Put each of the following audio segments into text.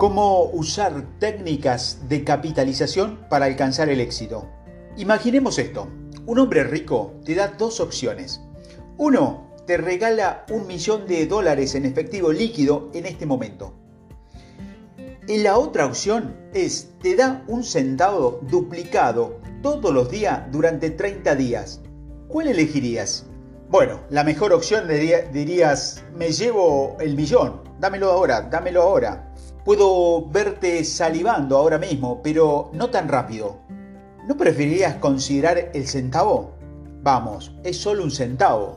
cómo usar técnicas de capitalización para alcanzar el éxito. Imaginemos esto. Un hombre rico te da dos opciones. Uno, te regala un millón de dólares en efectivo líquido en este momento. Y la otra opción es, te da un centavo duplicado todos los días durante 30 días. ¿Cuál elegirías? Bueno, la mejor opción dirías, me llevo el millón, dámelo ahora, dámelo ahora. Puedo verte salivando ahora mismo, pero no tan rápido. ¿No preferirías considerar el centavo? Vamos, es solo un centavo.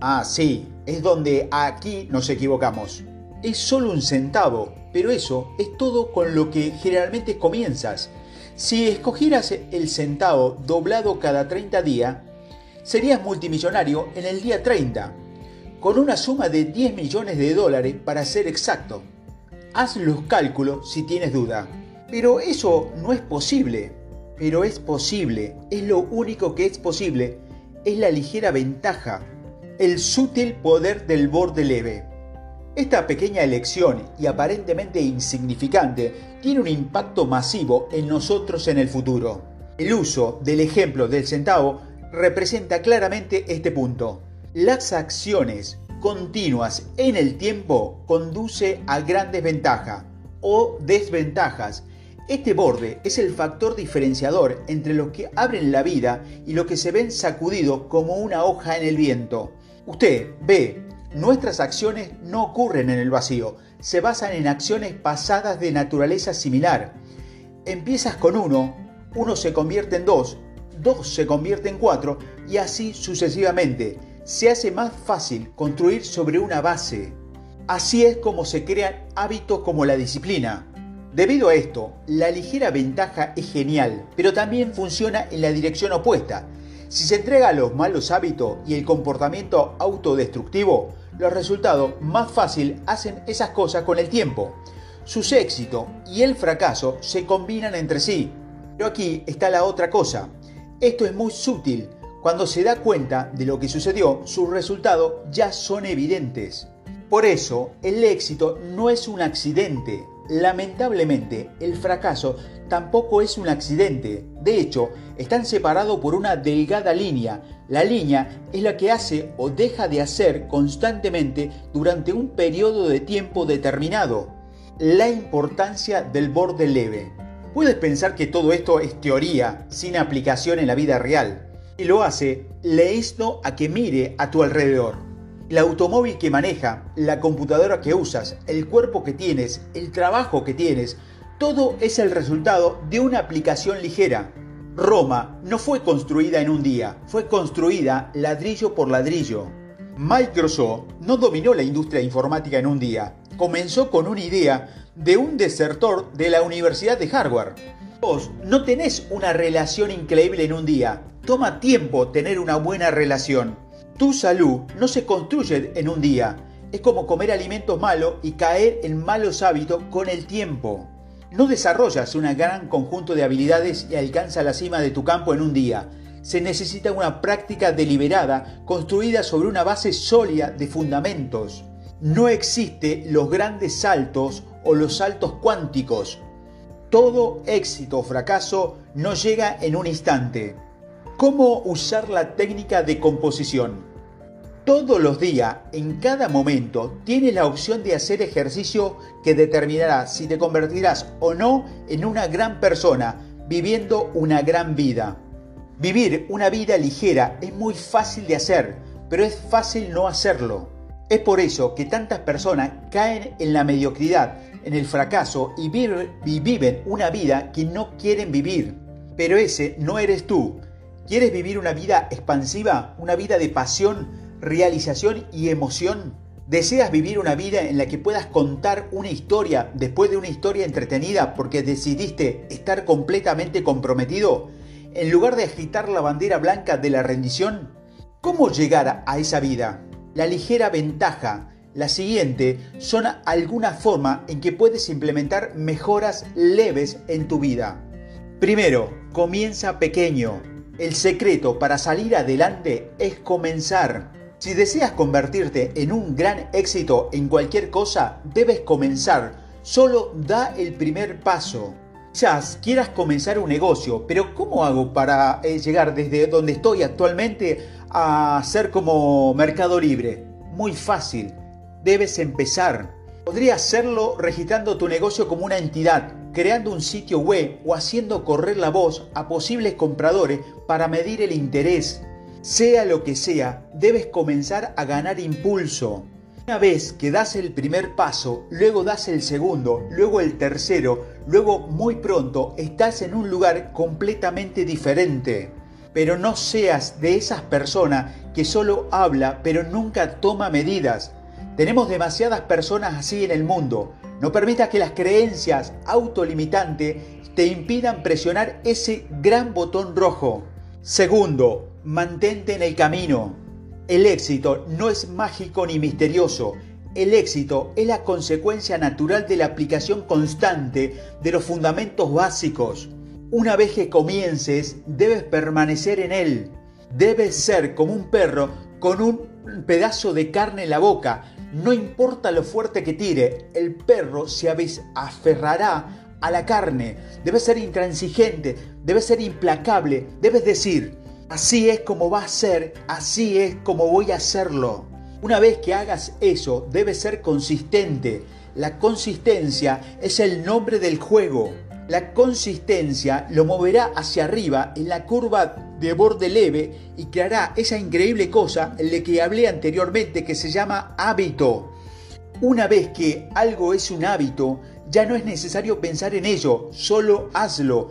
Ah, sí, es donde aquí nos equivocamos. Es solo un centavo, pero eso es todo con lo que generalmente comienzas. Si escogieras el centavo doblado cada 30 días, serías multimillonario en el día 30, con una suma de 10 millones de dólares para ser exacto. Haz los cálculos si tienes duda. Pero eso no es posible. Pero es posible. Es lo único que es posible. Es la ligera ventaja. El sutil poder del borde leve. Esta pequeña elección y aparentemente insignificante tiene un impacto masivo en nosotros en el futuro. El uso del ejemplo del centavo representa claramente este punto. Las acciones continuas en el tiempo conduce a grandes ventajas o desventajas. Este borde es el factor diferenciador entre los que abren la vida y los que se ven sacudidos como una hoja en el viento. Usted ve, nuestras acciones no ocurren en el vacío, se basan en acciones pasadas de naturaleza similar. Empiezas con uno, uno se convierte en dos 2 se convierte en 4 y así sucesivamente. Se hace más fácil construir sobre una base. Así es como se crean hábitos como la disciplina. Debido a esto, la ligera ventaja es genial, pero también funciona en la dirección opuesta. Si se entrega a los malos hábitos y el comportamiento autodestructivo, los resultados más fácil hacen esas cosas con el tiempo. Sus éxitos y el fracaso se combinan entre sí. Pero aquí está la otra cosa. Esto es muy sutil. Cuando se da cuenta de lo que sucedió, sus resultados ya son evidentes. Por eso, el éxito no es un accidente. Lamentablemente, el fracaso tampoco es un accidente. De hecho, están separados por una delgada línea. La línea es la que hace o deja de hacer constantemente durante un periodo de tiempo determinado. La importancia del borde leve. Puedes pensar que todo esto es teoría, sin aplicación en la vida real. Y lo hace, le esto a que mire a tu alrededor. El automóvil que maneja, la computadora que usas, el cuerpo que tienes, el trabajo que tienes, todo es el resultado de una aplicación ligera. Roma no fue construida en un día, fue construida ladrillo por ladrillo. Microsoft no dominó la industria informática en un día, comenzó con una idea de un desertor de la Universidad de Harvard. Vos no tenés una relación increíble en un día. Toma tiempo tener una buena relación. Tu salud no se construye en un día. Es como comer alimentos malos y caer en malos hábitos con el tiempo. No desarrollas un gran conjunto de habilidades y alcanzas la cima de tu campo en un día. Se necesita una práctica deliberada construida sobre una base sólida de fundamentos. No existe los grandes saltos o los saltos cuánticos. Todo éxito o fracaso no llega en un instante. ¿Cómo usar la técnica de composición? Todos los días, en cada momento, tienes la opción de hacer ejercicio que determinará si te convertirás o no en una gran persona, viviendo una gran vida. Vivir una vida ligera es muy fácil de hacer, pero es fácil no hacerlo. Es por eso que tantas personas caen en la mediocridad, en el fracaso y, viven una vida que no quieren vivir. Pero ese no eres tú. ¿Quieres vivir una vida expansiva? ¿Una vida de pasión, realización y emoción? ¿Deseas vivir una vida en la que puedas contar una historia después de una historia entretenida porque decidiste estar completamente comprometido? En lugar de agitar la bandera blanca de la rendición, ¿cómo llegar a esa vida? La ligera ventaja, la siguiente, son algunas formas en que puedes implementar mejoras leves en tu vida. Primero, comienza pequeño. El secreto para salir adelante es comenzar. Si deseas convertirte en un gran éxito en cualquier cosa, debes comenzar. Solo da el primer paso. Quizás quieras comenzar un negocio, pero ¿cómo hago para eh, llegar desde donde estoy actualmente a ser como Mercado Libre? Muy fácil. Debes empezar. Podrías hacerlo registrando tu negocio como una entidad, creando un sitio web o haciendo correr la voz a posibles compradores para medir el interés. Sea lo que sea, debes comenzar a ganar impulso. Una vez que das el primer paso, luego das el segundo, luego el tercero, luego muy pronto estás en un lugar completamente diferente. Pero no seas de esas personas que solo habla pero nunca toma medidas. Tenemos demasiadas personas así en el mundo. No permitas que las creencias autolimitantes te impidan presionar ese gran botón rojo. Segundo, mantente en el camino. El éxito no es mágico ni misterioso. El éxito es la consecuencia natural de la aplicación constante de los fundamentos básicos. Una vez que comiences, debes permanecer en él. Debes ser como un perro con un pedazo de carne en la boca. No importa lo fuerte que tire, el perro se aferrará a la carne. Debes ser intransigente, debes ser implacable, debes decir, Así es como va a ser, así es como voy a hacerlo. Una vez que hagas eso, debes ser consistente. La consistencia es el nombre del juego. La consistencia lo moverá hacia arriba en la curva de borde leve y creará esa increíble cosa de que hablé anteriormente que se llama hábito. Una vez que algo es un hábito, ya no es necesario pensar en ello, solo hazlo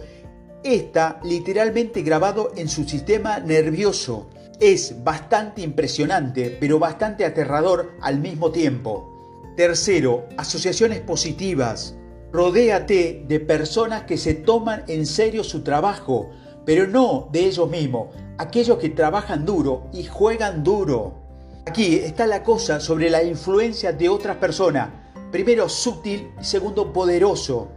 está literalmente grabado en su sistema nervioso. Es bastante impresionante, pero bastante aterrador al mismo tiempo. Tercero, asociaciones positivas. Rodéate de personas que se toman en serio su trabajo, pero no de ellos mismos, aquellos que trabajan duro y juegan duro. Aquí está la cosa sobre la influencia de otras personas. Primero sutil y segundo poderoso.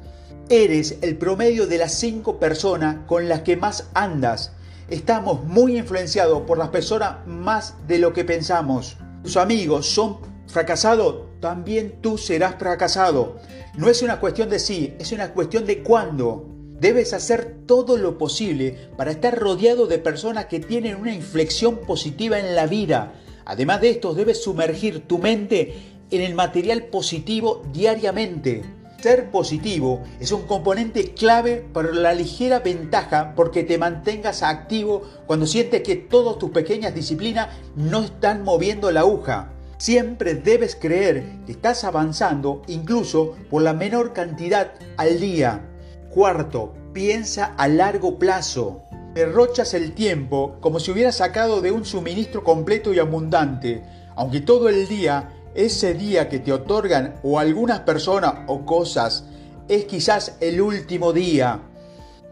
Eres el promedio de las cinco personas con las que más andas. Estamos muy influenciados por las personas más de lo que pensamos. Tus amigos son fracasados, también tú serás fracasado. No es una cuestión de sí, es una cuestión de cuándo. Debes hacer todo lo posible para estar rodeado de personas que tienen una inflexión positiva en la vida. Además de esto, debes sumergir tu mente en el material positivo diariamente. Ser positivo es un componente clave para la ligera ventaja porque te mantengas activo cuando sientes que todas tus pequeñas disciplinas no están moviendo la aguja. Siempre debes creer que estás avanzando incluso por la menor cantidad al día. Cuarto, piensa a largo plazo. Derrochas el tiempo como si hubieras sacado de un suministro completo y abundante, aunque todo el día ese día que te otorgan o algunas personas o cosas es quizás el último día.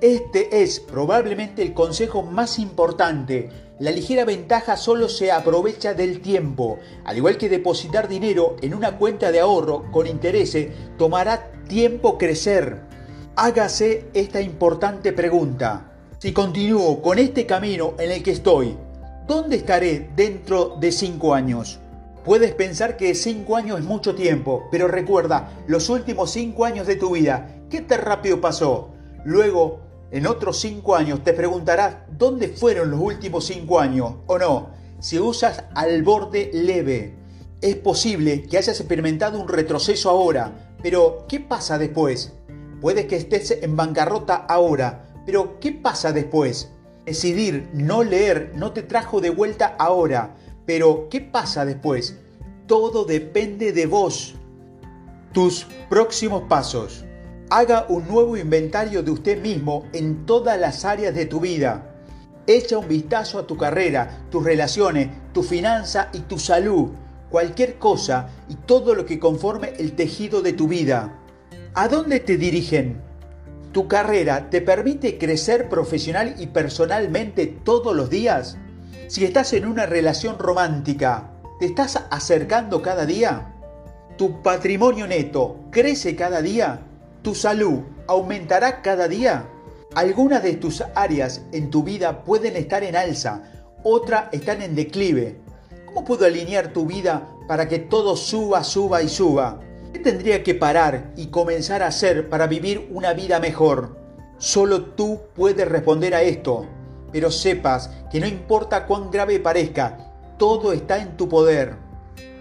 Este es probablemente el consejo más importante. La ligera ventaja solo se aprovecha del tiempo. Al igual que depositar dinero en una cuenta de ahorro con intereses, tomará tiempo crecer. Hágase esta importante pregunta. Si continúo con este camino en el que estoy, ¿dónde estaré dentro de cinco años? Puedes pensar que cinco años es mucho tiempo, pero recuerda los últimos cinco años de tu vida. ¿Qué tan rápido pasó? Luego, en otros cinco años te preguntarás dónde fueron los últimos cinco años o no. Si usas al borde leve, es posible que hayas experimentado un retroceso ahora, pero ¿qué pasa después? Puede que estés en bancarrota ahora, pero ¿qué pasa después? Decidir no leer no te trajo de vuelta ahora pero, ¿qué pasa después? Todo depende de vos. Tus próximos pasos. Haga un nuevo inventario de usted mismo en todas las áreas de tu vida. Echa un vistazo a tu carrera, tus relaciones, tu finanza y tu salud, cualquier cosa y todo lo que conforme el tejido de tu vida. ¿A dónde te dirigen? ¿Tu carrera te permite crecer profesional y personalmente todos los días? Si estás en una relación romántica, ¿te estás acercando cada día? ¿Tu patrimonio neto crece cada día? ¿Tu salud aumentará cada día? Algunas de tus áreas en tu vida pueden estar en alza, otras están en declive. ¿Cómo puedo alinear tu vida para que todo suba, suba y suba? ¿Qué tendría que parar y comenzar a hacer para vivir una vida mejor? Solo tú puedes responder a esto, pero sepas que no importa cuán grave parezca, todo está en tu poder.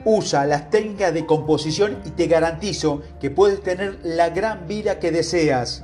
Usa las técnicas de composición y te garantizo que puedes tener la gran vida que deseas.